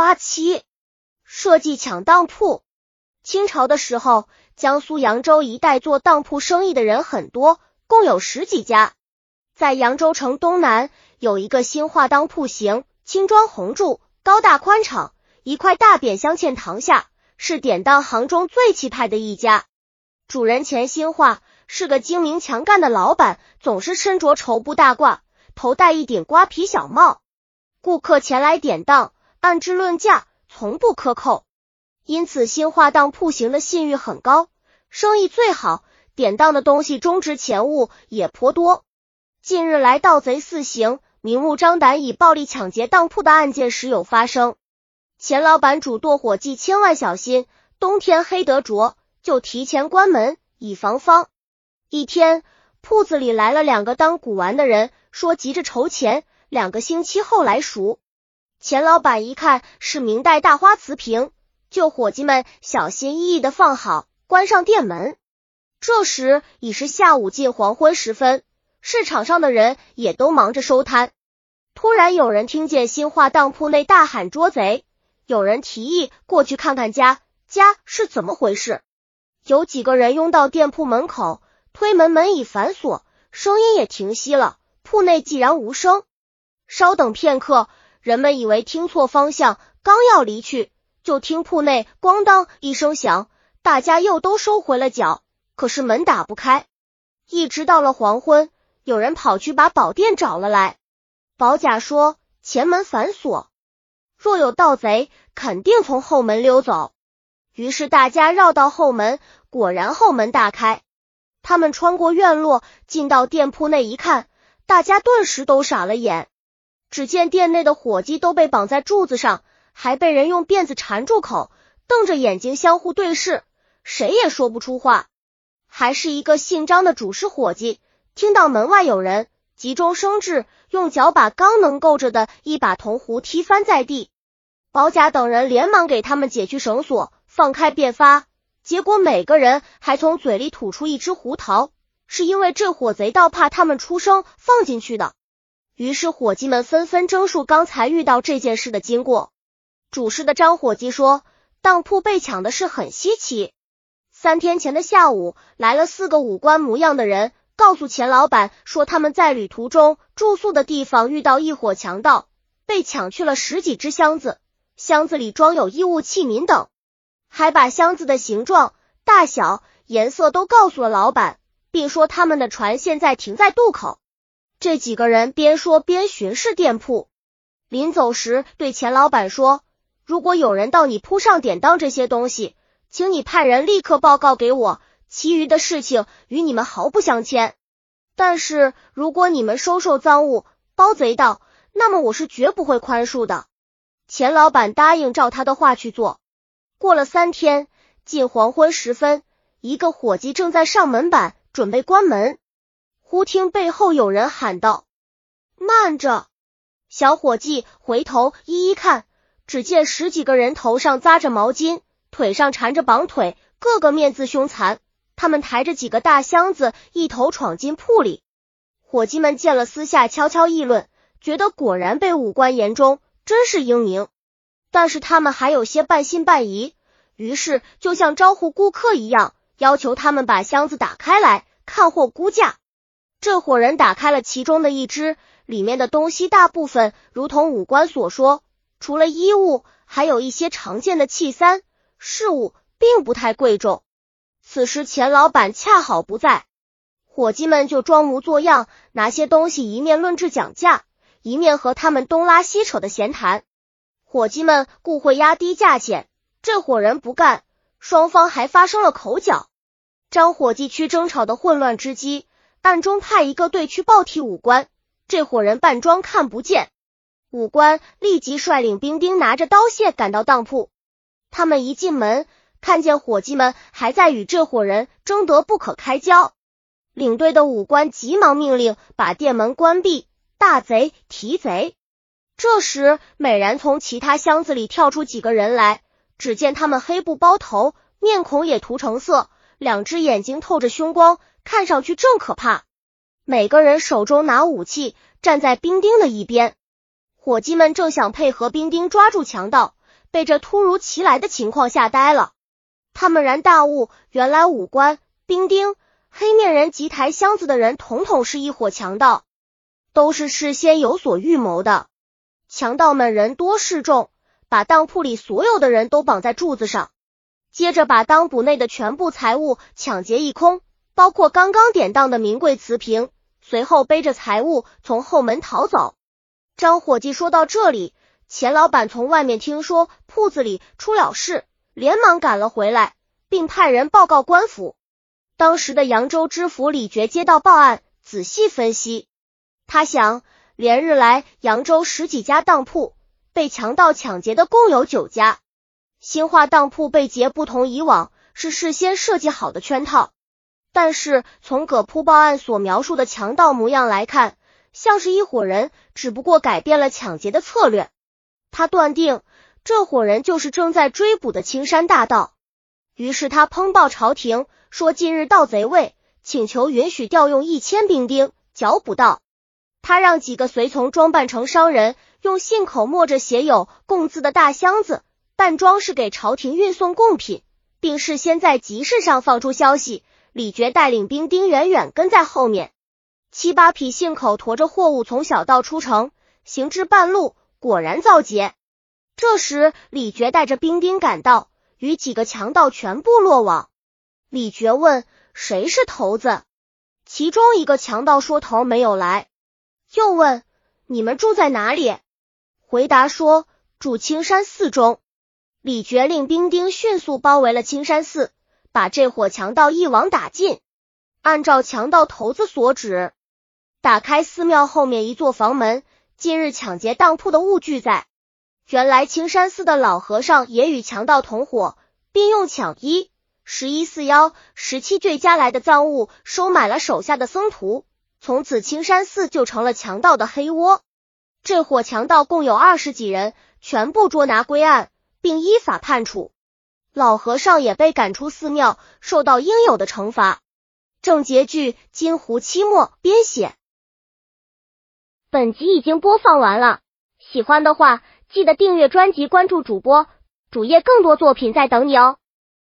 八七，设计抢当铺。清朝的时候，江苏扬州一带做当铺生意的人很多，共有十几家。在扬州城东南有一个新化当铺型，青砖红柱，高大宽敞，一块大匾镶嵌堂下，是典当行中最气派的一家。主人钱新化是个精明强干的老板，总是身着绸布大褂，头戴一顶瓜皮小帽。顾客前来典当，按质论价，从不克扣，因此新化当铺型的信誉很高，生意最好。典当的东西中值钱物也颇多。近日来盗贼四行，明目张胆以暴力抢劫当铺的案件时有发生。钱老板嘱剁伙计千万小心，冬天黑得着，就提前关门以防方。一天，铺子里来了两个当古玩的人，说急着筹钱。两个星期后来赎，钱老板一看是明代大花瓷瓶，就伙计们小心翼翼的放好，关上店门。这时已是下午近黄昏时分，市场上的人也都忙着收摊。突然有人听见新化当铺内大喊捉贼，有人提议过去看看家家是怎么回事。有几个人拥到店铺门口，推门门已反锁，声音也停息了，铺内寂然无声。稍等片刻，人们以为听错方向，刚要离去，就听铺内咣当一声响，大家又都收回了脚，可是门打不开。一直到了黄昏，有人跑去把宝殿找了来，宝甲说前门反锁，若有盗贼，肯定从后门溜走。于是大家绕到后门，果然后门大开，他们穿过院落，进到店铺内一看，大家顿时都傻了眼。只见店内的伙计都被绑在柱子上，还被人用辫子缠住口，瞪着眼睛相互对视，谁也说不出话。还是一个姓张的主事伙计，听到门外有人，急中生智，用脚把刚能够着的一把铜壶踢翻在地。保甲等人连忙给他们解去绳索，放开便发，结果每个人还从嘴里吐出一只胡桃，是因为这伙贼盗怕他们出声放进去的。于是伙计们纷纷争述刚才遇到这件事的经过。主事的张伙计说，当铺被抢的事很稀奇。三天前的下午，来了四个五官模样的人，告诉钱老板说他们在旅途中住宿的地方遇到一伙强盗，被抢去了十几只箱子，箱子里装有衣物器皿等，还把箱子的形状、大小、颜色都告诉了老板，并说他们的船现在停在渡口。这几个人边说边巡视店铺，临走时对钱老板说：“如果有人到你铺上典当这些东西，请你派人立刻报告给我，其余的事情与你们毫不相牵。但是如果你们收受赃物、包贼盗，那么我是绝不会宽恕的。”钱老板答应照他的话去做。过了三天，近黄昏时分，一个伙计正在上门板，准备关门。忽听背后有人喊道：“慢着！”小伙计回头一一看，只见十几个人头上扎着毛巾，腿上缠着绑腿，个个面自凶残。他们抬着几个大箱子，一头闯进铺里。伙计们见了，私下悄悄议论，觉得果然被五官言中，真是英明。但是他们还有些半信半疑，于是就像招呼顾客一样，要求他们把箱子打开来看货估价。这伙人打开了其中的一只，里面的东西大部分如同五官所说，除了衣物，还有一些常见的器三饰物，并不太贵重。此时钱老板恰好不在，伙计们就装模作样拿些东西，一面论质讲价，一面和他们东拉西扯的闲谈。伙计们故会压低价钱，这伙人不干，双方还发生了口角。张伙计去争吵的混乱之机。暗中派一个队去报替武官，这伙人扮装看不见。武官立即率领兵丁拿着刀械赶到当铺。他们一进门，看见伙计们还在与这伙人争得不可开交。领队的武官急忙命令把店门关闭，大贼提贼。这时，美然从其他箱子里跳出几个人来，只见他们黑布包头，面孔也涂成色，两只眼睛透着凶光。看上去正可怕，每个人手中拿武器，站在兵丁的一边。伙计们正想配合兵丁抓住强盗，被这突如其来的情况吓呆了。他们然大悟，原来五官、兵丁、黑面人及抬箱子的人，统统是一伙强盗，都是事先有所预谋的。强盗们人多势众，把当铺里所有的人都绑在柱子上，接着把当铺内的全部财物抢劫一空，包括刚刚典当的名贵瓷瓶。随后背着财物从后门逃走。张伙计说到这里，钱老板从外面听说铺子里出了事，连忙赶了回来，并派人报告官府。当时的扬州知府李觉接到报案，仔细分析，他想。连日来，扬州十几家当铺被强盗抢劫的共有九家。兴化当铺被劫不同以往，是事先设计好的圈套。但是从葛铺报案所描述的强盗模样来看，像是一伙人，只不过改变了抢劫的策略。他断定这伙人就是正在追捕的青山大盗。于是他通报朝廷，说近日盗贼未，请求允许调用一千兵丁剿捕盗。他让几个随从装扮成商人，用信口墨着写有“供”字的大箱子，扮装是给朝廷运送贡品，并事先在集市上放出消息。李觉带领兵丁远远跟在后面，七八匹信口驮着货物从小道出城，行至半路，果然遭劫。这时，李觉带着兵丁赶到，与几个强盗全部落网。李觉问：“谁是头子？”其中一个强盗说：“头没有来。”又问你们住在哪里？回答说住青山寺中。李觉令兵丁迅速包围了青山寺，把这伙强盗一网打尽。按照强盗头子所指，打开寺庙后面一座房门，今日抢劫当铺的物具在。原来青山寺的老和尚也与强盗同伙，并用抢一、十一、四幺、十七坠加来的赃物收买了手下的僧徒。从此，青山寺就成了强盗的黑窝。这伙强盗共有二十几人，全部捉拿归案，并依法判处。老和尚也被赶出寺庙，受到应有的惩罚。正结句，金湖期末编写。本集已经播放完了，喜欢的话记得订阅专辑，关注主播主页，更多作品在等你哦。